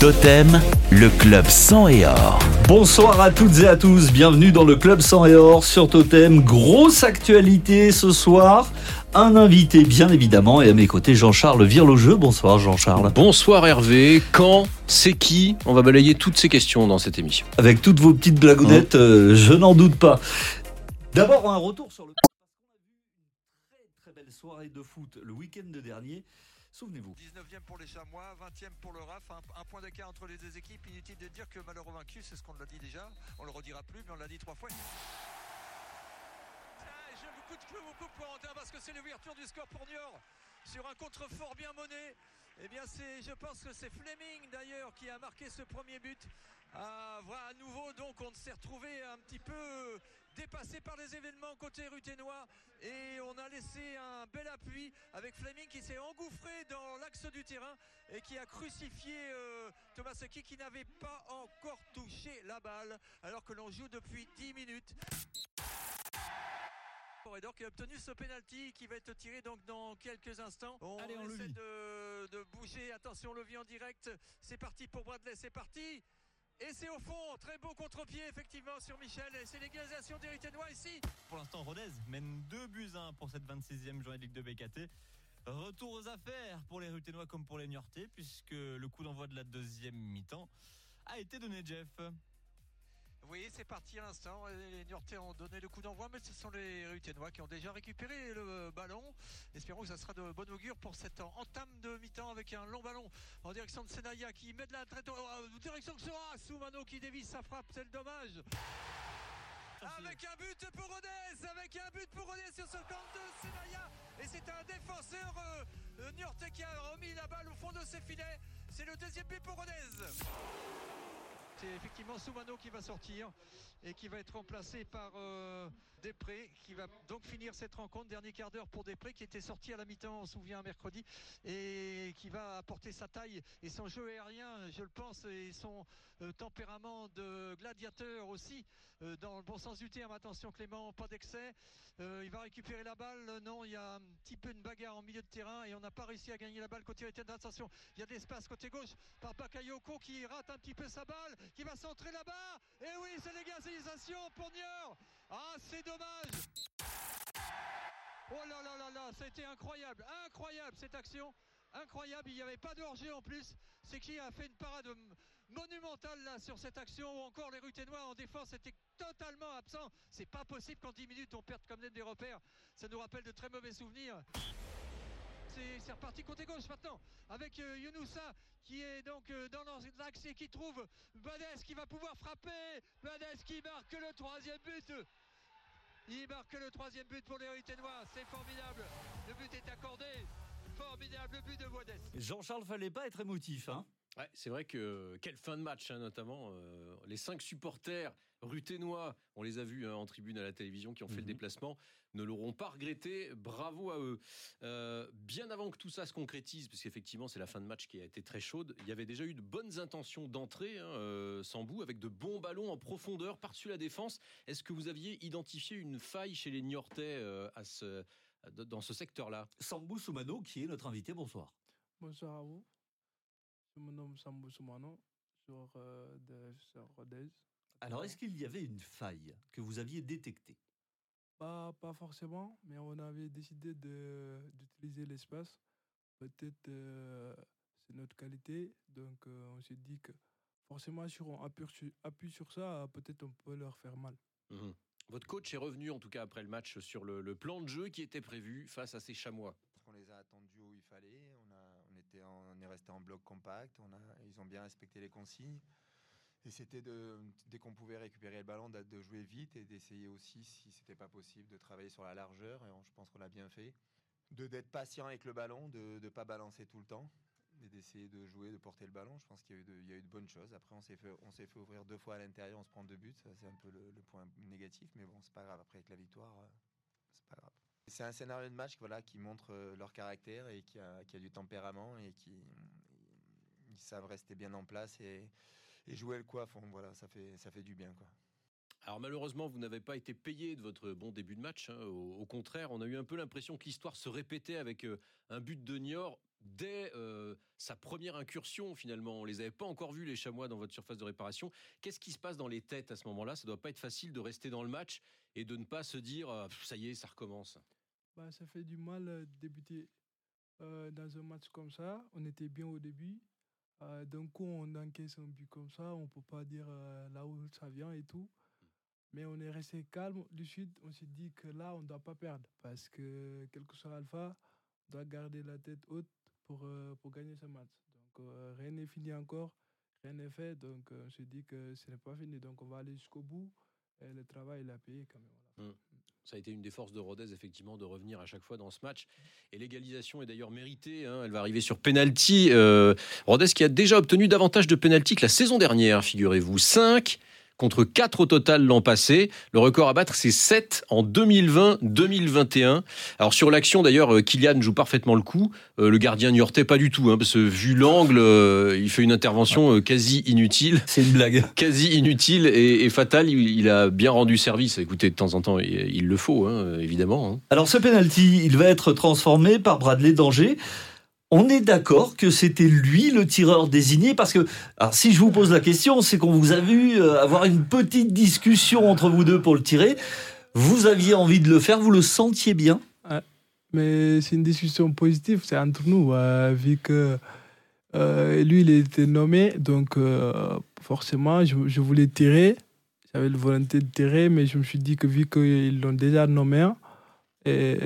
Totem, le club sang et or. Bonsoir à toutes et à tous, bienvenue dans le club sang et or sur Totem. Grosse actualité ce soir, un invité bien évidemment et à mes côtés Jean-Charles Virlogeux. Bonsoir Jean-Charles. Bonsoir Hervé, quand, c'est qui? On va balayer toutes ces questions dans cette émission. Avec toutes vos petites blagounettes, euh, je n'en doute pas. D'abord un retour sur le... Très très belle soirée de foot le week-end dernier. Souvenez-vous. 19e pour les Chamois, 20e pour le RAF, un, un point d'écart entre les deux équipes. Inutile de dire que malheureux vaincu, c'est ce qu'on l'a dit déjà. On le redira plus, mais on l'a dit trois fois. Tiens, je vous coupe, je vous coupe Corentin, parce que c'est l'ouverture du score pour Niort sur un contrefort bien mené. Eh bien, c'est, je pense que c'est Fleming d'ailleurs qui a marqué ce premier but. Ah, voilà, à nouveau, donc, on s'est retrouvé un petit peu dépassé par les événements côté ruténois et on a laissé un bel appui avec Fleming qui s'est engouffré dans l'axe du terrain et qui a crucifié euh, Thomas Seki qui n'avait pas encore touché la balle alors que l'on joue depuis 10 minutes. Corridor qui a obtenu ce penalty qui va être tiré donc dans quelques instants. On, Allez, on essaie de, de bouger. Attention, on le vit en direct. C'est parti pour Bradley. C'est parti. Et c'est au fond, très beau contre-pied effectivement sur Michel. Et c'est l'égalisation des Ruténois ici. Pour l'instant, Rodez mène 2 buts à 1 pour cette 26e journée de Ligue de BKT. Retour aux affaires pour les Ruténois comme pour les Niortais, puisque le coup d'envoi de la deuxième mi-temps a été donné, Jeff. Oui, c'est parti à l'instant. Les Niortais ont donné le coup d'envoi, mais ce sont les Ruténois qui ont déjà récupéré le ballon. Espérons que ça sera de bon augure pour cette entame de mi-temps avec un long ballon en direction de Senaya qui met de la traite en direction de Sora. Soumano qui dévie sa frappe, c'est le dommage. Avec un but pour Rodez, avec un but pour Rodez sur ce camp de Senaya. Et c'est un défenseur euh, euh, qui a remis la balle au fond de ses filets. C'est le deuxième but pour Rodez. C'est effectivement Soumano qui va sortir et qui va être remplacé par euh, Després qui va donc finir cette rencontre. Dernier quart d'heure pour Després qui était sorti à la mi-temps, on se souvient, mercredi et qui va apporter sa taille et son jeu aérien, je le pense, et son euh, tempérament de gladiateur aussi, euh, dans le bon sens du terme. Attention Clément, pas d'excès. Euh, il va récupérer la balle. Non, il y a un petit peu une bagarre en milieu de terrain et on n'a pas réussi à gagner la balle côté Etienne. Attention, il y a de l'espace côté gauche par Bakayoko qui rate un petit peu sa balle, qui va centrer là-bas. Et oui, c'est l'égalisation pour Niort. Ah, c'est dommage. Oh là là là là, ça a été incroyable, incroyable cette action. Incroyable, il n'y avait pas de en plus. C'est qui a fait une parade monumentale là sur cette action ou encore les Ruténois en défense étaient totalement absents. C'est pas possible qu'en 10 minutes on perde comme des repères. Ça nous rappelle de très mauvais souvenirs. C'est reparti côté gauche maintenant avec euh, Younoussa qui est donc euh, dans l'axe et qui trouve Badès qui va pouvoir frapper. Badès qui marque le troisième but. Il marque le troisième but pour les Ruténois. C'est formidable. Le but est accordé. Formidable but de Boadès. Jean-Charles, fallait pas être émotif, hein Ouais, c'est vrai que quelle fin de match, hein, notamment euh, les cinq supporters ruténois, on les a vus hein, en tribune à la télévision qui ont fait le Mhm. déplacement, ne l'auront pas regretté. Bravo à eux. Euh, bien avant que tout ça se concrétise, parce qu'effectivement c'est la fin de match qui a été très chaude, il y avait déjà eu de bonnes intentions d'entrée, hein, euh, sans bout, avec de bons ballons en profondeur par-dessus la défense. Est-ce que vous aviez identifié une faille chez les Niortais euh, à ce, à- dans ce secteur-là? Sambou Soumano, qui est notre invité, bonsoir. Bonsoir à vous. Je me nomme Sambou Soumano, joueur euh, de sur Rodez. Alors, est-ce qu'il y avait une faille que vous aviez détectée? Pas, pas forcément, mais on avait décidé de- d'utiliser l'espace. Peut-être euh, c'est notre qualité, donc euh, on s'est dit que forcément si on appuie sur, appuie sur ça, peut-être on peut leur faire mal. Mhm. Votre coach est revenu en tout cas après le match sur le, le plan de jeu qui était prévu face à ces chamois. Parce qu'on les a attendus où il fallait. On, a, est resté en bloc compact. A, ils ont bien respecté les consignes. Et c'était dès qu'on pouvait récupérer le ballon, de, jouer vite et d'essayer aussi, si c'était pas possible, de travailler sur la largeur. Et je pense qu'on l'a bien fait. De d'être patient avec le ballon, de ne pas balancer tout le temps. Et d'essayer de jouer, de porter le ballon. Je pense qu'il y, a eu de- a bonnes choses. Après, on s'est fait, on s'est fait ouvrir deux fois à l'intérieur. On se prend deux buts. C'est un peu le, le point négatif. Mais bon, c'est pas grave. Après, avec la victoire, euh, c'est pas grave. C'est un scénario de match voilà, qui montre euh, leur caractère et qui a, du tempérament et qui savent rester bien en place et, jouer le coiffe. Voilà, ça fait, ça fait du bien. Quoi. Alors malheureusement, vous n'avez pas été payé de votre bon début de match. hein. Au, contraire, on a eu un peu l'impression que l'histoire se répétait avec euh, un but de Niort dès euh, sa première incursion finalement. On les avait pas encore vus les chamois dans votre surface de réparation. Qu'est-ce qui se passe dans les têtes à ce moment-là? Ça doit pas être facile de rester dans le match et de ne pas se dire Pff, ça y est, ça recommence. Bah, ça fait du mal euh, de débuter euh, dans un match comme ça. On était bien au début. Euh, D'un coup, on encaisse un but comme ça. On ne peut pas dire euh, là où ça vient et tout. Mais on est resté calme du sud. On s'est dit que là, on ne doit pas perdre. Parce que, quel que soit Alpha, on doit garder la tête haute pour, pour gagner ce match. Donc, rien n'est fini encore. Rien n'est fait. Donc, on s'est dit que ce n'est pas fini. Donc, on va aller jusqu'au bout. Et le travail, il a payé quand même. Ça a été une des forces de Rodez, effectivement, de revenir à chaque fois dans ce match. Et l'égalisation est d'ailleurs méritée. hein. Elle va arriver sur penalty. Euh, Rodez qui a déjà obtenu davantage de penalty que la saison dernière, figurez-vous. 5 contre 4 au total l'an passé. Le record à battre, c'est 7 en 2020-2021. Alors sur l'action, d'ailleurs, euh, Kylian joue parfaitement le coup. Euh, le gardien niortais pas du tout, hein, parce que vu l'angle, euh, il fait une intervention euh, quasi inutile C'est une blague. quasi inutile et, et fatal. Il, il a bien rendu service. Écoutez, de temps en temps, il, il le faut, hein, évidemment. hein. Alors ce penalty, il va être transformé par Bradley Danger. On est d'accord que c'était lui le tireur désigné parce que, alors si je vous pose la question, c'est qu'on vous a vu euh, avoir une petite discussion entre vous deux pour le tirer. Vous aviez envie de le faire, vous le sentiez bien? Mais c'est une discussion positive, c'est entre nous, euh, vu que euh, lui, il était nommé, donc forcément, je, voulais tirer. J'avais la volonté de tirer, mais je me suis dit que vu qu'ils l'ont déjà nommé, et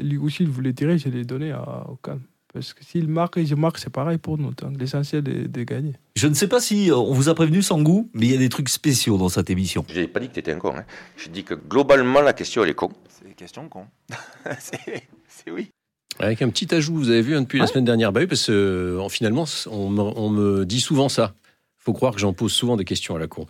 lui aussi, il voulait tirer, je l'ai donné au calme. Parce que s'il marque et je marque, c'est pareil pour nous. Donc l'essentiel est de gagner. Je ne sais pas si euh, on vous a prévenu Sangou, mais il y a des trucs spéciaux dans cette émission. Je n'ai pas dit que tu étais un con. Hein. Je dis que globalement, la question, elle est con. C'est une question con. c'est oui. Avec un petit ajout, vous avez vu hein, depuis la semaine dernière, bah oui, parce que euh, finalement, on me, on me dit souvent ça. Faut croire que j'en pose souvent des questions à la con.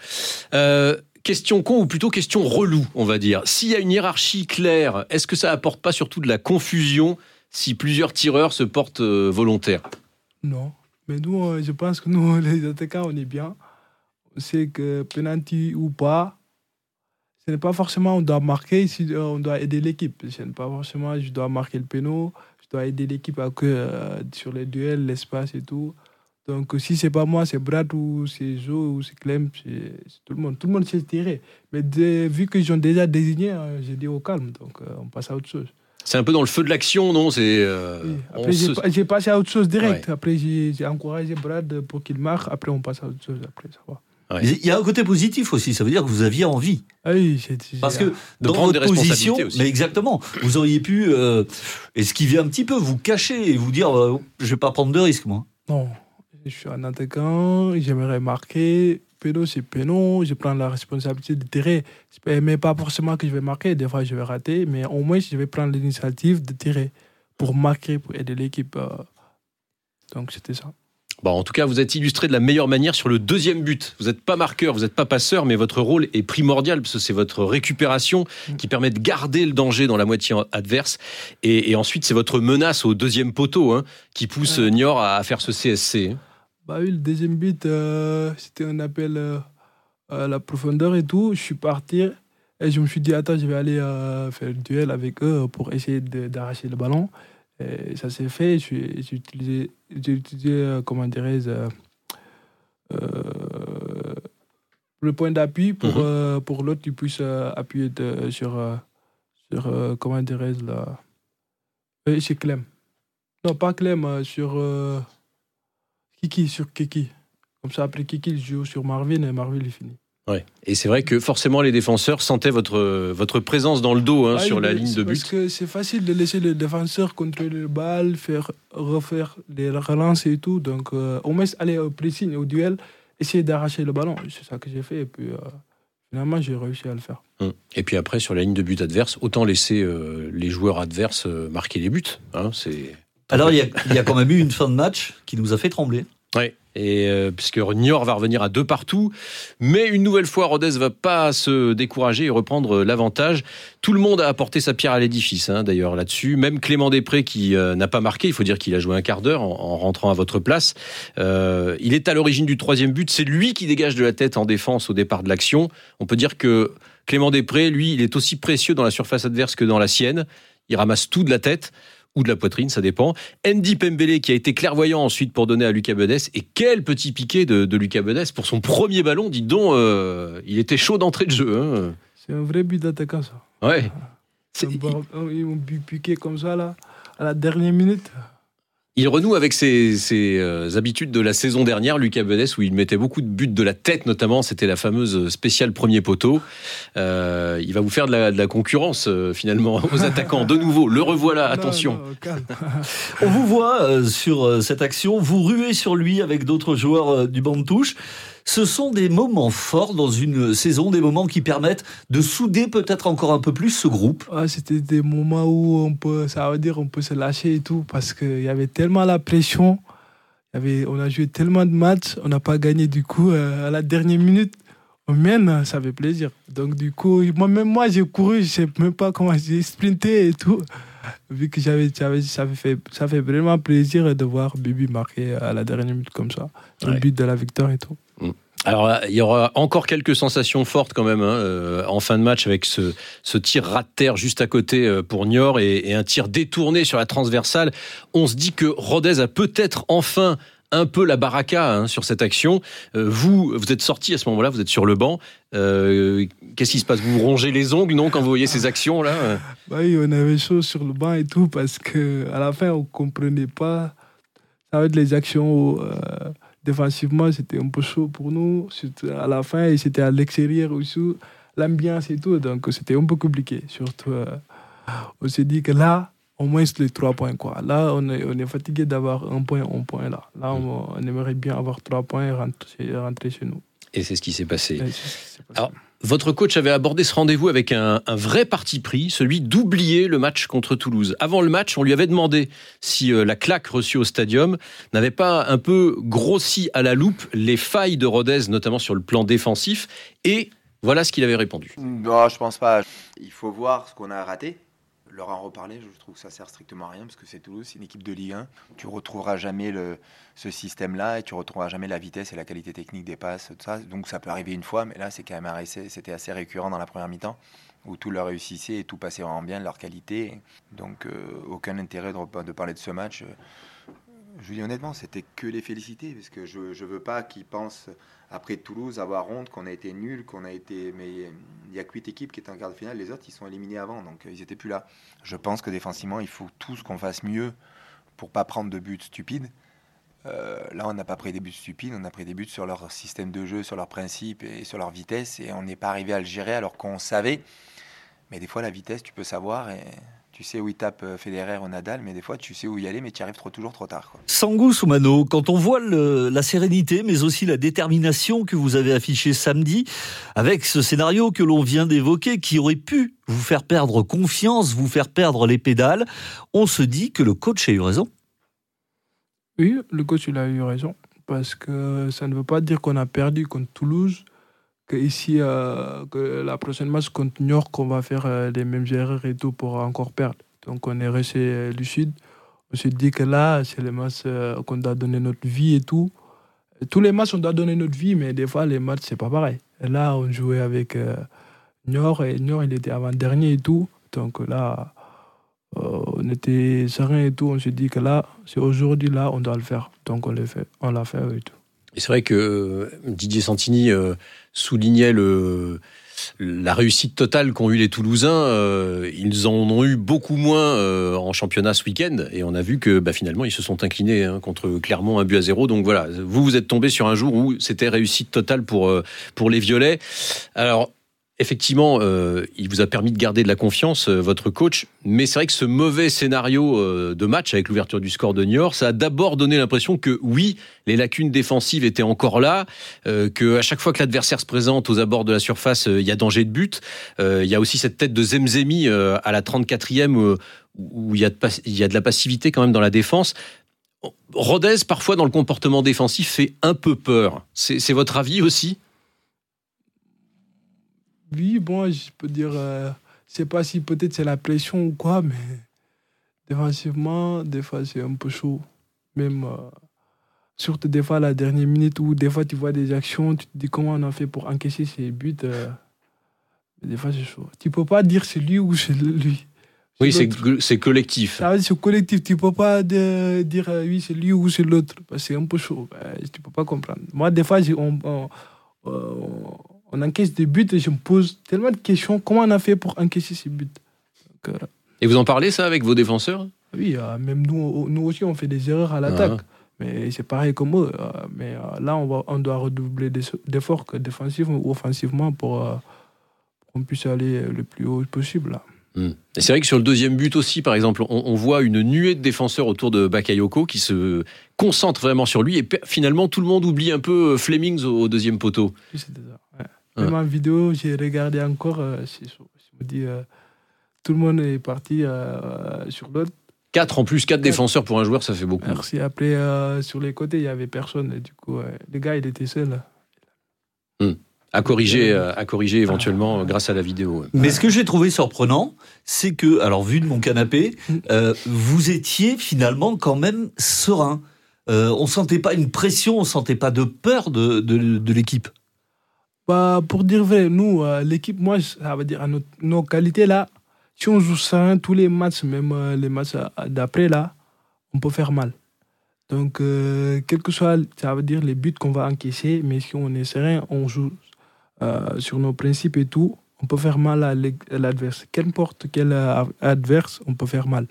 Euh, question con ou plutôt question relou, on va dire. S'il y a une hiérarchie claire, est-ce que ça apporte pas surtout de la confusion si plusieurs tireurs se portent euh, volontaires Non. Mais nous, euh, je pense que nous, les attaquants, on est bien. On sait que penalty ou pas, ce n'est pas forcément on doit marquer, euh, on doit aider l'équipe. Ce n'est pas forcément je dois marquer le péno, je dois aider l'équipe à que, sur les duels, l'espace et tout. Donc si c'est pas moi, c'est Brad ou c'est Joe ou c'est Clem, c'est tout le monde. Tout le monde sait tirer. Mais dès- vu qu'ils ont déjà désigné, euh, j'ai dit au calme. Donc on passe à autre chose. C'est un peu dans le feu de l'action, non? C'est euh, Oui. Après, j'ai se- pas- j'ai passé à autre chose direct. Après, j'ai encouragé Brad pour qu'il marque. Après, on passe à autre chose. Après, ça va. Ouais. Il y a un côté positif aussi, ça veut dire que vous aviez envie. Ah oui, j'ai- Parce que de dans votre position, aussi. mais exactement, vous auriez pu euh, esquiver un petit peu, vous cacher et vous dire euh, je vais pas prendre de risques moi. Non, je suis un attaquant, j'aimerais marquer. Péno, c'est péno, je prends la responsabilité de tirer. Mais pas forcément que je vais marquer, des fois je vais rater, mais au moins je vais prendre l'initiative de tirer pour marquer, pour aider l'équipe. euh. Donc c'était ça. Bon, en tout cas, vous êtes illustré de la meilleure manière sur le deuxième but. Vous n'êtes pas marqueur, vous n'êtes pas passeur, mais votre rôle est primordial parce que c'est votre récupération qui permet de garder le danger dans la moitié adverse. Et, et ensuite, c'est votre menace au deuxième poteau hein, qui pousse Ouais. Niort à, à faire ce CSC. Bah oui, le deuxième but, euh, c'était un appel euh, à la profondeur et tout. Je suis parti et je me suis dit, attends, je vais aller euh, faire le duel avec eux pour essayer d'arracher le ballon. Et ça s'est fait. J'ai utilisé, utilisé euh, comment dirais-je, le point d'appui pour, Mhm. pour l'autre qui puisse appuyer de- sur, sur comment dirais-je, là. C'est Clem. Non, pas Clem, sur. Kiki, sur Kiki. Comme ça, après Kiki, il joue sur Marvin et Marvin, il finit. Ouais. Et c'est vrai que forcément, les défenseurs sentaient votre, votre présence dans le dos hein, Ah, sur la ligne de Parce but. que c'est facile de laisser le défenseur contrôler le balle, faire, refaire les relances et tout. Donc, euh, au moins, aller au pressing, au duel, essayer d'arracher le ballon. C'est ça que j'ai fait. Et puis, euh, finalement, j'ai réussi à le faire. Hum. Et puis après, sur la ligne de but adverse, autant laisser euh, les joueurs adverses euh, marquer les buts. Hein, c'est Alors il y, a, il y a quand même eu une fin de match qui nous a fait trembler. Ouais. Et euh, puisque Niort va revenir à deux partout, mais une nouvelle fois, Rodez va pas se décourager et reprendre l'avantage. Tout le monde a apporté sa pierre à l'édifice, hein, d'ailleurs là-dessus. Même Clément Després qui euh, n'a pas marqué, il faut dire qu'il a joué un quart d'heure en, en rentrant à votre place. Euh, il est à l'origine du troisième but. C'est lui qui dégage de la tête en défense au départ de l'action. On peut dire que Clément Després, lui, il est aussi précieux dans la surface adverse que dans la sienne. Il ramasse tout de la tête. Ou de la poitrine, ça dépend. Andy Pembele qui a été clairvoyant ensuite pour donner à Lucas Bedès. Et quel petit piqué de, de Lucas Bedès pour son premier ballon. Dites donc, euh, il était chaud d'entrée de jeu. Hein. C'est un vrai but d'attaquant, ça. Ouais. Bar- Ils m'ont piqué comme ça, là, à la dernière minute. Il renoue avec ses, ses, euh, habitudes de la saison dernière, Lucas Bedès, où il mettait beaucoup de buts de la tête, notamment. C'était la fameuse spéciale premier poteau. Euh, il va vous faire de la, de la concurrence, euh, finalement, aux attaquants. De nouveau, le revoilà, attention. non. On vous voit euh, sur euh, cette action, vous ruez sur lui avec d'autres joueurs euh, du banc de touche. Ce sont des moments forts dans une saison, des moments qui permettent de souder peut-être encore un peu plus ce groupe. C'était des moments où on peut, ça veut dire on peut se lâcher et tout, parce qu'il y avait tellement la pression. Il y avait, on a joué tellement de matchs, on n'a pas gagné du coup euh, à la dernière minute. On mène, ça fait plaisir. Donc du coup, moi même moi j'ai couru, je sais même pas comment j'ai sprinté et tout. Vu que j'avais, j'avais- ça fait, ça fait vraiment plaisir de voir Bibi marquer à la dernière minute comme ça, Ouais. le but de la victoire et tout. Alors, il y aura encore quelques sensations fortes quand même hein, euh, en fin de match avec ce, ce tir rat de terre juste à côté euh, pour Niort et, et un tir détourné sur la transversale. On se dit que Rodez a peut-être enfin un peu la baraka hein, sur cette action. Euh, vous, vous êtes sorti à ce moment-là, vous êtes sur le banc. Euh, Qu'est-ce qui se passe? Vous vous rongez les ongles, non, quand vous voyez ces actions-là? Euh Bah oui, on avait chaud sur le banc et tout parce que à la fin, on comprenait pas. Ça va être les actions euh, défensivement, c'était un peu chaud pour nous. À la fin, et c'était à l'extérieur aussi, l'ambiance et tout. Donc c'était un peu compliqué. Surtout, euh, on s'est dit que là, au moins c'est les trois points. Quoi. Là, on est, on est fatigué d'avoir un point, un point là. Là, on, on aimerait bien avoir trois points et rentrer, rentrer chez nous. Et c'est ce qui s'est passé. Et c'est ce qui s'est passé. Alors, Votre coach avait abordé ce rendez-vous avec un, vrai parti pris, celui d'oublier le match contre Toulouse. Avant le match, on lui avait demandé si euh, la claque reçue au stadium n'avait pas un peu grossi à la loupe les failles de Rodez, notamment sur le plan défensif. Et voilà ce qu'il avait répondu. Non, je pense pas. Il faut voir ce qu'on a raté. Leur en reparler, je trouve que ça sert strictement à rien parce que c'est Toulouse, c'est une équipe de Ligue 1. Tu retrouveras jamais le, ce système-là et tu retrouveras jamais la vitesse et la qualité technique des passes, tout ça. Donc ça peut arriver une fois, mais là c'est quand même assez, c'était assez récurrent dans la première mi-temps où tout leur réussissait et tout passait vraiment bien, leur qualité. Donc euh, aucun intérêt de, de, parler de ce match. Je honnêtement, c'était que les féliciter parce que je ne veux pas qu'ils pensent après Toulouse avoir honte qu'on a été nul, qu'on a été. Mais il n'y a que 8 équipes qui étaient en quart de finale, les autres ils sont éliminés avant, donc euh, ils n'étaient plus là. Je pense que défensivement, il faut tous qu'on fasse mieux pour pas prendre de buts stupides. Euh, là, on n'a pas pris des buts stupides, on a pris des buts sur leur système de jeu, sur leurs principes et sur leur vitesse, et on n'est pas arrivé à le gérer alors qu'on savait. Mais des fois, la vitesse, tu peux savoir, et tu sais où il tape Federer ou Nadal, mais des fois, tu sais où y aller, mais tu y arrives trop, toujours trop tard. Quoi. Sangou Soumano, quand on voit le, la sérénité, mais aussi la détermination que vous avez affichée samedi, avec ce scénario que l'on vient d'évoquer, qui aurait pu vous faire perdre confiance, vous faire perdre les pédales, on se dit que le coach a eu raison. Oui, le coach il a eu raison. Parce que ça ne veut pas dire qu'on a perdu contre Toulouse, que ici, euh, que la prochaine match contre New York, on va faire euh, les mêmes erreurs et tout pour encore perdre. Donc on est resté euh, lucide. On s'est dit que là, c'est les matchs euh, qu'on doit donner notre vie et tout. Tous les matchs, on doit donner notre vie, mais des fois, les matchs, c'est pas pareil. Là, on jouait avec euh, Niort, et Niort, il était avant-dernier et tout. Donc là, on était serein et tout. On s'est dit que là, c'est aujourd'hui, là, on doit le faire. Donc on fait. On l'a fait et tout. Et c'est vrai que euh, Didier Santini euh, soulignait le, la réussite totale qu'ont eu les Toulousains. Euh, ils en ont eu beaucoup moins en championnat ce week-end. Et on a vu que bah, finalement, ils se sont inclinés hein, contre Clermont, un but à zéro. Donc voilà, vous, vous êtes tombé sur un jour où c'était réussite totale pour, pour les Violets. Alors, effectivement, euh, il vous a permis de garder de la confiance, euh, votre coach. Mais c'est vrai que ce mauvais scénario euh, de match avec l'ouverture du score de Niort, ça a d'abord donné l'impression que oui, les lacunes défensives étaient encore là, que à chaque fois que l'adversaire se présente aux abords de la surface, il y a danger de but. Il y a aussi cette tête de Zemzemi à la 34e euh, où il y, il y a de la passivité quand même dans la défense. Rodez, parfois dans le comportement défensif, fait un peu peur. C'est votre avis aussi? Oui, bon, je peux dire, euh, je sais pas si peut-être c'est la pression ou quoi, mais défensivement, des fois c'est un peu chaud. Même, euh, surtout des fois à la dernière minute où des fois tu vois des actions, tu te dis comment on a fait pour encaisser ces buts. euh, mais des fois c'est chaud. Tu peux pas dire c'est lui ou c'est lui. Oui, c'est collectif. C'est collectif. Tu peux pas de- dire euh, oui, c'est lui ou c'est l'autre. C'est un peu chaud. Ben, tu peux pas comprendre. Moi, des fois, on, on, on encaisse des buts et je me pose tellement de questions. Comment on a fait pour encaisser ces buts Donc, euh, Et vous en parlez ça avec vos défenseurs? Oui, euh, même nous, nous aussi, on fait des erreurs à l'attaque. Mais c'est pareil comme eux. euh, mais là, on, va, on doit redoubler d'efforts défensivement ou offensivement pour, pour qu'on puisse aller le plus haut possible. Là. Hmm. Et c'est vrai que sur le deuxième but aussi, par exemple, on, on voit une nuée de défenseurs autour de Bakayoko qui se concentrent vraiment sur lui et finalement tout le monde oublie un peu Flemings au, au deuxième poteau. Oui, ça. ouais. Ouais. Même en vidéo, j'ai regardé encore. euh, je me dis, euh, tout le monde est parti euh, sur l'autre. Quatre en plus, quatre défenseurs pour un joueur, ça fait beaucoup. Merci. Après, euh, sur les côtés, il n'y avait personne. Et du coup, ouais, le gars, il était seul. À corriger, euh, à corriger éventuellement euh, grâce à la vidéo. ouais. Mais ce que j'ai trouvé surprenant, c'est que, alors vu de mon canapé, euh, vous étiez finalement quand même serein. Euh, on sentait pas une pression, on sentait pas de peur de, de, de l'équipe. Bah, pour dire vrai, nous, euh, l'équipe, moi, ça veut dire à nos, nos qualités là, si on joue serein tous les matchs, même euh, les matchs euh, d'après là, on peut faire mal. Donc, quel que soit, ça veut dire les buts qu'on va encaisser, mais si on est serein, on joue sur nos principes et tout, on peut faire mal à l'adversaire. Qu'importe quel adverse, on peut faire mal.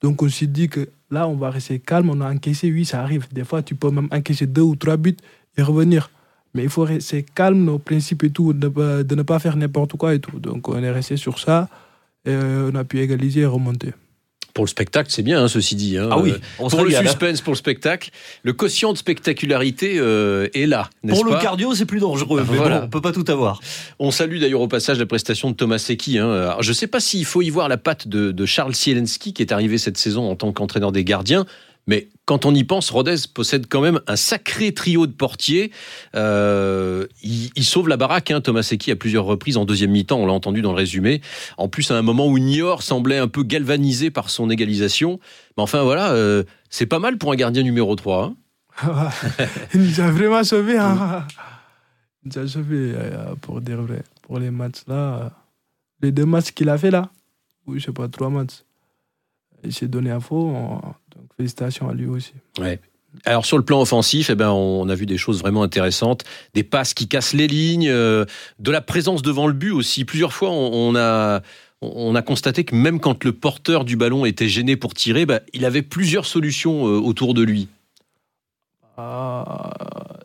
Donc, on s'est dit que là, on va rester calme, on a encaissé, oui, ça arrive. Des fois, tu peux même encaisser deux ou trois buts et revenir. Mais il faut rester calme, nos principes et tout, de, de ne pas faire n'importe quoi et tout. Donc on est resté sur ça et euh, on a pu égaliser et remonter. Pour le spectacle, c'est bien, hein, ceci dit. hein. Ah oui, Euh, on pour le hein. suspense, pour le spectacle, le quotient de spectacularité euh, est là, n'est-ce Pour le cardio, c'est plus dangereux. Mais Voilà. bon, on peut pas tout avoir. On salue d'ailleurs au passage la prestation de Thomas Secchi. Hein. Alors, je ne sais pas s'il faut y voir la patte de, de Charles Zielinski qui est arrivé cette saison en tant qu'entraîneur des gardiens. Mais quand on y pense, Rodez possède quand même un sacré trio de portiers. Euh, il, sauve la baraque, hein, Thomas Secchi, à plusieurs reprises en deuxième mi-temps. On l'a entendu dans le résumé. En plus, à un moment où Niort semblait un peu galvanisé par son égalisation. Mais enfin, voilà, euh, c'est pas mal pour un gardien numéro 3. hein. il nous a vraiment sauvé. Hein. Il nous a sauvé euh, pour dire vrai. Pour les matchs là, euh, les deux matchs qu'il a fait là, ou je sais pas, trois matchs, il s'est donné à fond. Félicitations à lui aussi. Alors sur le plan offensif, eh ben on a vu des choses vraiment intéressantes, des passes qui cassent les lignes, euh, de la présence devant le but aussi. Plusieurs fois, on, on a on a constaté que même quand le porteur du ballon était gêné pour tirer, bah, il avait plusieurs solutions euh, autour de lui. Ah,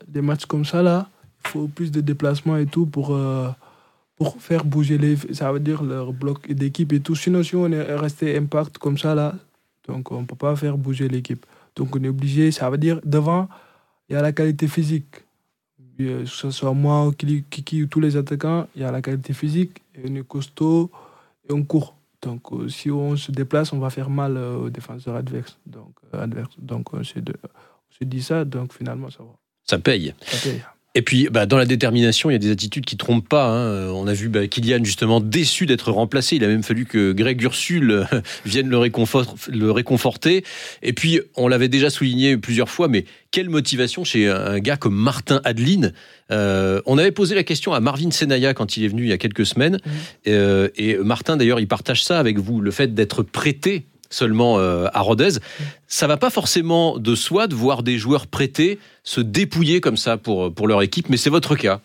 des matchs comme ça là, il faut plus de déplacements et tout pour, euh, pour faire bouger les. Ça veut dire leur bloc d'équipe et tout. Sinon, si on est resté impact comme ça là, donc on ne peut pas faire bouger l'équipe. Donc on est obligé, ça veut dire devant, il y a la qualité physique. Euh, Que ce soit moi, ou Kiki, ou tous les attaquants, il y a la qualité physique, et on est costaud et on court. Donc euh, si on se déplace, on va faire mal euh, aux défenseurs adverses. Donc, adverses. donc on s'est dit ça, donc finalement ça va. Ça paye. Ça paye. Et puis, bah, dans la détermination, il y a des attitudes qui trompent pas. hein. On a vu bah, Kylian justement déçu d'être remplacé. Il a même fallu que Greg Ursule euh, vienne le, réconfort- le réconforter. Et puis, on l'avait déjà souligné plusieurs fois, mais quelle motivation chez un gars comme Martin Adeline. Euh, on avait posé la question à Marvin Senaya quand il est venu il y a quelques semaines. Euh, et Martin, d'ailleurs, il partage ça avec vous, le fait d'être prêté seulement euh, à Rodez. Ça va pas forcément de soi de voir des joueurs prêtés se dépouiller comme ça pour, pour leur équipe, mais c'est votre cas.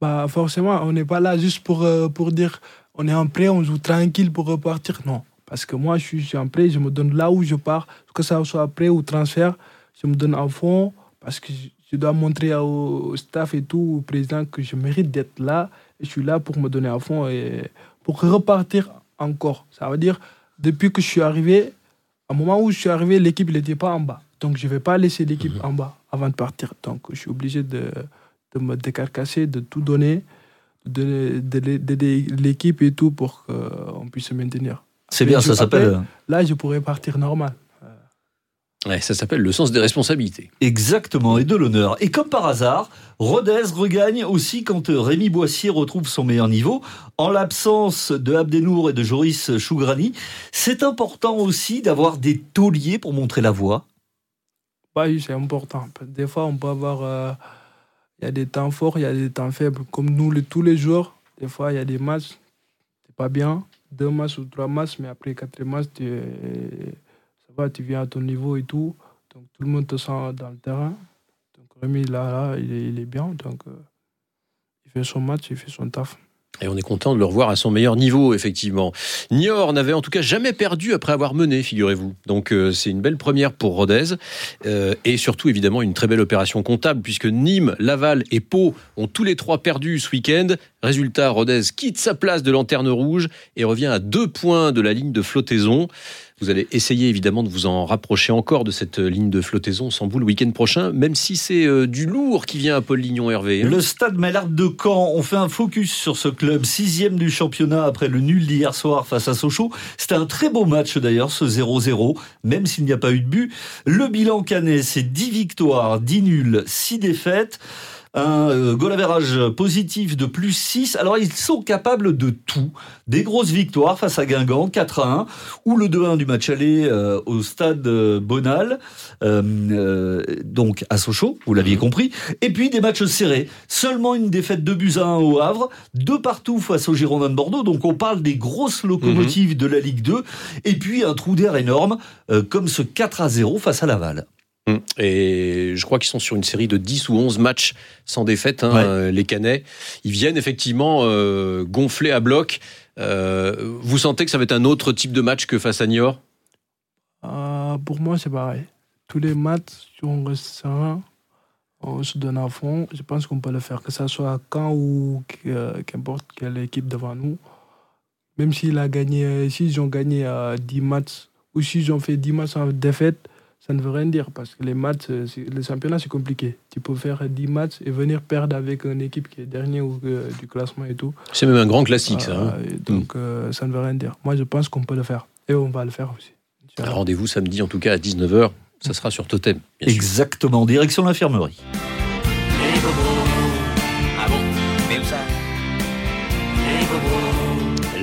Bah, forcément, on n'est pas là juste pour, euh, pour dire on est en prêt, on joue tranquille pour repartir. Non. Parce que moi, je suis, en prêt, je me donne là où je pars, que ça soit prêt ou transfert, je me donne à fond parce que je, dois montrer au, staff et tout, au président que je mérite d'être là je suis là pour me donner à fond et pour repartir encore. Ça veut dire, depuis que je suis arrivé, au moment où je suis arrivé, l'équipe n'était pas en bas. Donc, je ne vais pas laisser l'équipe en bas avant de partir. Donc, je suis obligé de, de me décarcasser, de tout donner, de- de- d'aider l'équipe et tout pour qu'on puisse se maintenir. C'est bien, ça s'appelle. après, Là, je pourrais partir normal. Ouais, ça s'appelle le sens des responsabilités. Exactement, et de l'honneur. Et comme par hasard, Rodez regagne aussi quand euh, Rémi Boissier retrouve son meilleur niveau. En l'absence de Abdenour et de Joris Chougrani, c'est important aussi d'avoir des tauliers pour montrer la voie. Bah oui, c'est important. Des fois, on peut avoir. euh, Il y a des temps forts, il y a des temps faibles. Comme nous, tous les jours, des fois, il y a des matchs, c'est pas bien. deux matchs ou trois matchs, mais après quatre matchs, tu, tu viens à ton niveau et tout. Donc tout le monde te sent dans le terrain. Donc Rémi, là, là il, est, il est bien. Donc euh, il fait son match, il fait son taf. Et on est content de le revoir à son meilleur niveau, effectivement. Niort n'avait en tout cas jamais perdu après avoir mené, figurez-vous. Donc euh, c'est une belle première pour Rodez. Euh, et surtout, évidemment, une très belle opération comptable, puisque Nîmes, Laval et Pau ont tous les trois perdu ce week-end. Résultat, Rodez quitte sa place de lanterne rouge et revient à deux points de la ligne de flottaison. Vous allez essayer évidemment de vous en rapprocher encore de cette ligne de flottaison sans bout le week-end prochain, même si c'est euh, du lourd qui vient à Paul Lignon Hervé. hein. Le stade Malherbe de Caen, on fait un focus sur ce club, sixième du championnat après le nul d'hier soir face à Sochaux. C'était un très beau match d'ailleurs, ce 0-0, même s'il n'y a pas eu de but. Le bilan canet, c'est 10 victoires, 10 nuls, 6 défaites. Un euh, goal average positif de plus 6. Alors ils sont capables de tout. Des grosses victoires face à Guingamp, 4 à 1, ou le 2-1 du match aller euh, au stade euh, Bonal, euh, euh, donc à Sochaux, vous l'aviez compris. Et puis des matchs serrés. Seulement une défaite de buts à 1 au Havre, deux partout face aux Girondins de Bordeaux. Donc on parle des grosses locomotives de la Ligue 2. Et puis un trou d'air énorme, euh, comme ce 4 à 0 face à Laval. Hum. Et je crois qu'ils sont sur une série de 10 ou 11 matchs sans défaite, hein, Ouais. euh, les Canets. Ils viennent effectivement euh, gonfler à bloc. Euh, vous sentez que ça va être un autre type de match que face à Niort? Euh, pour moi, c'est pareil. Tous les matchs, si on reste serein, on se donne à fond, je pense qu'on peut le faire, que ce soit Caen ou que- qu'importe quelle équipe devant nous. Même s'ils a gagné, s'ils ont gagné euh, 10 matchs ou s'ils ont fait 10 matchs en défaite, ça ne veut rien dire parce que les matchs, euh, c'est- le championnat, c'est compliqué. Tu peux faire 10 matchs et venir perdre avec une équipe qui est dernière ou, euh, du classement et tout. C'est même un grand classique, ça. hein. Euh, donc, euh, ça ne veut rien dire. Moi, je pense qu'on peut le faire. Et on va le faire aussi. Rendez-vous samedi, en tout cas à 19h. Ça sera sur Totem. bien sûr. Exactement, direction l'infirmerie.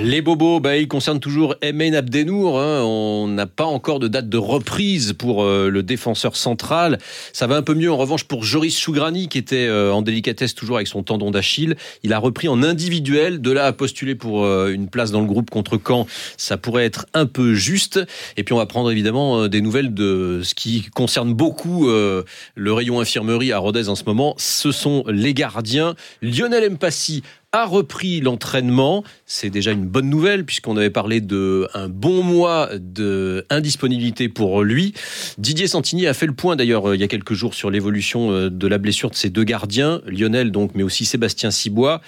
Les bobos, bah, ils concernent toujours Emen Abdenour. hein. On n'a pas encore de date de reprise pour euh, le défenseur central. Ça va un peu mieux en revanche pour Joris Chougrani qui était euh, en délicatesse toujours avec son tendon d'Achille. Il a repris en individuel. De là à postuler pour euh, une place dans le groupe contre Caen, ça pourrait être un peu juste. Et puis on va prendre évidemment des nouvelles de ce qui concerne beaucoup le rayon infirmerie à Rodez en ce moment. Ce sont les gardiens. Lionel Mpassi a repris l'entraînement. C'est déjà une bonne nouvelle puisqu'on avait parlé de un bon mois de indisponibilité pour lui. Didier Santini a fait le point d'ailleurs euh, il y a quelques jours sur l'évolution euh, de la blessure de ces deux gardiens, Lionel donc, mais aussi Sébastien Cibois.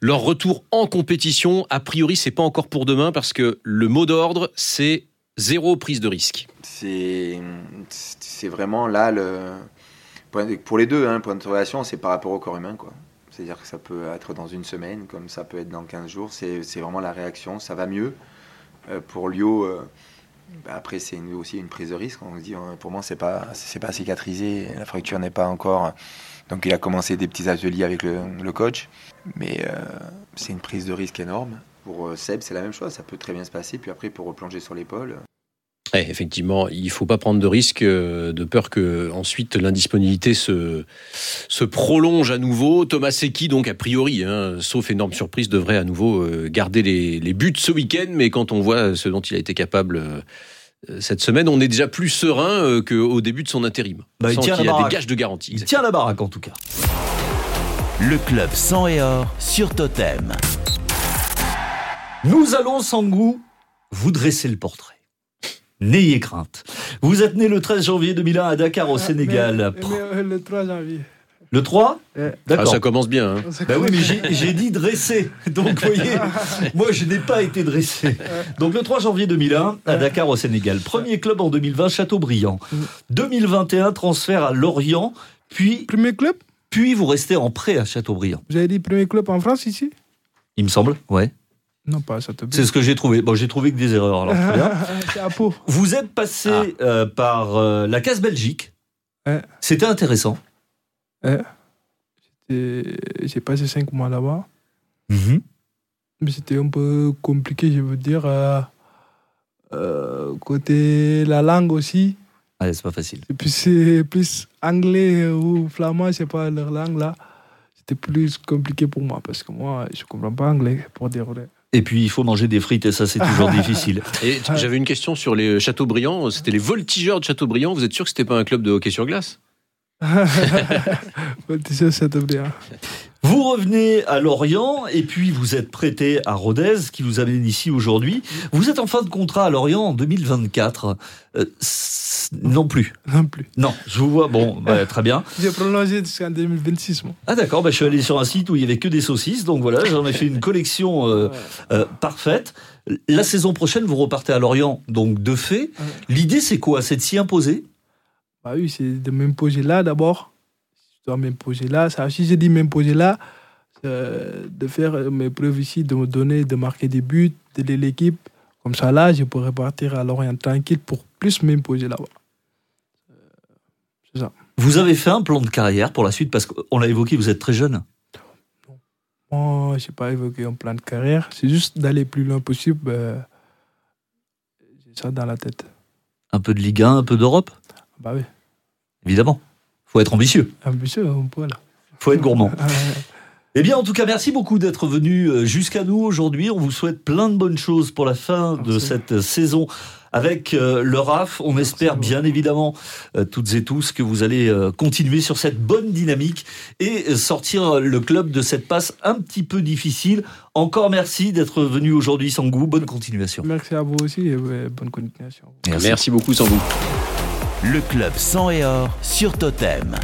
Leur retour en compétition, a priori, c'est pas encore pour demain parce que le mot d'ordre, c'est zéro prise de risque. C'est c'est vraiment là le pour les deux. Hein, point d'interrogation, c'est par rapport au corps humain, quoi. C'est-à-dire que ça peut être dans une semaine, comme ça peut être dans 15 jours. C'est vraiment la réaction. Ça va mieux. Euh, pour Lio, euh, bah, après, c'est aussi une prise de risque. On se dit, euh, pour moi, c'est pas, pas cicatrisé. La fracture n'est pas encore. Donc, il a commencé des petits ateliers avec le, coach. Mais c'est une prise de risque énorme. Pour Seb, c'est la même chose. Ça peut très bien se passer. Puis après, pour replonger sur l'épaule. Eh, effectivement, il faut pas prendre de risque, euh, de peur que ensuite l'indisponibilité se, se prolonge à nouveau. Thomas Secchi, donc a priori, hein, sauf énorme surprise, devrait à nouveau euh, garder les, les buts ce week-end. Mais quand on voit ce dont il a été capable euh, cette semaine, on est déjà plus serein qu'au début de son intérim. Bah, il tient la a des baraque. gages de garantie. Il tient la baraque en tout cas. Le club sang et or sur Totem. Nous allons, Sangou, vous dresser le portrait. N'ayez crainte. Vous êtes né le 13 janvier 2001 à Dakar, au Ah, Sénégal. mais- mais, euh, le 3 janvier. Le 3 Eh. Ah, D'accord. ça commence bien. hein. Ben oui, mais j'ai- j'ai dit dressé. Donc, vous voyez, moi, je n'ai pas été dressé. Donc, le 3 janvier 2001, à Dakar, au Sénégal. Premier club en 2020, Châteaubriand. 2021, transfert à Lorient. Puis, Premier club? Puis vous restez en prêt à Châteaubriand. Vous avez dit premier club en France ici? Il me semble, ouais. Non, pas ça te C'est ce que j'ai trouvé. Bon, j'ai trouvé que des erreurs, alors très bien. À Pau. Vous êtes passé Ah. euh, par euh, la case Belgique. Ouais. C'était intéressant. Et J'ai passé cinq mois là-bas. Mais c'était un peu compliqué, je veux dire. euh, côté la langue aussi. Ouais, c'est pas facile. Et puis c'est plus anglais ou flamand, c'est pas leur langue là. C'était plus compliqué pour moi parce que moi, je comprends pas anglais, pour vrai. Et puis il faut manger des frites et ça c'est toujours difficile. Et j'avais une question sur les Châteaubriand. C'était les voltigeurs de Châteaubriand. Vous êtes sûr que c'était pas un club de hockey sur glace? Voltigeur, ça te plaît, hein. Vous revenez à Lorient et puis vous êtes prêté à Rodez qui vous amène ici aujourd'hui. Vous êtes en fin de contrat à Lorient en 2024. Euh, non plus. Non plus. Non, je vous vois. Bon, bah, très bien. J'ai prolongé jusqu'en 2026, moi. Ah d'accord, bah, je suis allé sur un site où il y avait que des saucisses, donc voilà, j'en ai fait une collection euh, euh, parfaite. La saison prochaine, vous repartez à Lorient, donc de fait. L'idée, c'est quoi? C'est de s'y imposer? Bah oui, c'est de m'imposer là d'abord. Dois m'imposer là. Ça, si je dis m'imposer là, euh, de faire mes preuves ici, de me donner, de marquer des buts, d'aider l'équipe. Comme ça, là, je pourrais partir à Lorient tranquille pour plus m'imposer là-bas. Vous avez fait un plan de carrière pour la suite, parce qu'on l'a évoqué, vous êtes très jeune. Moi, je n'ai pas évoqué un plan de carrière. C'est juste d'aller plus loin possible. euh, J'ai ça dans la tête. Un peu de Ligue 1, un peu d'Europe, Bah oui, évidemment. Faut être ambitieux, ambitieux, un peu là. faut être gourmand. Eh bien, en tout cas, merci beaucoup d'être venu euh, jusqu'à nous aujourd'hui. On vous souhaite plein de bonnes choses pour la fin de Merci. cette saison avec euh, le RAF. On espère bien évidemment, euh, toutes et tous, que vous allez euh, continuer sur cette bonne dynamique et euh, sortir le club de cette passe un petit peu difficile. Encore merci d'être venu aujourd'hui, Sangou. Bonne continuation. Merci à vous aussi et bonne continuation. Merci beaucoup, Sambou. Le club sang et or sur Totem.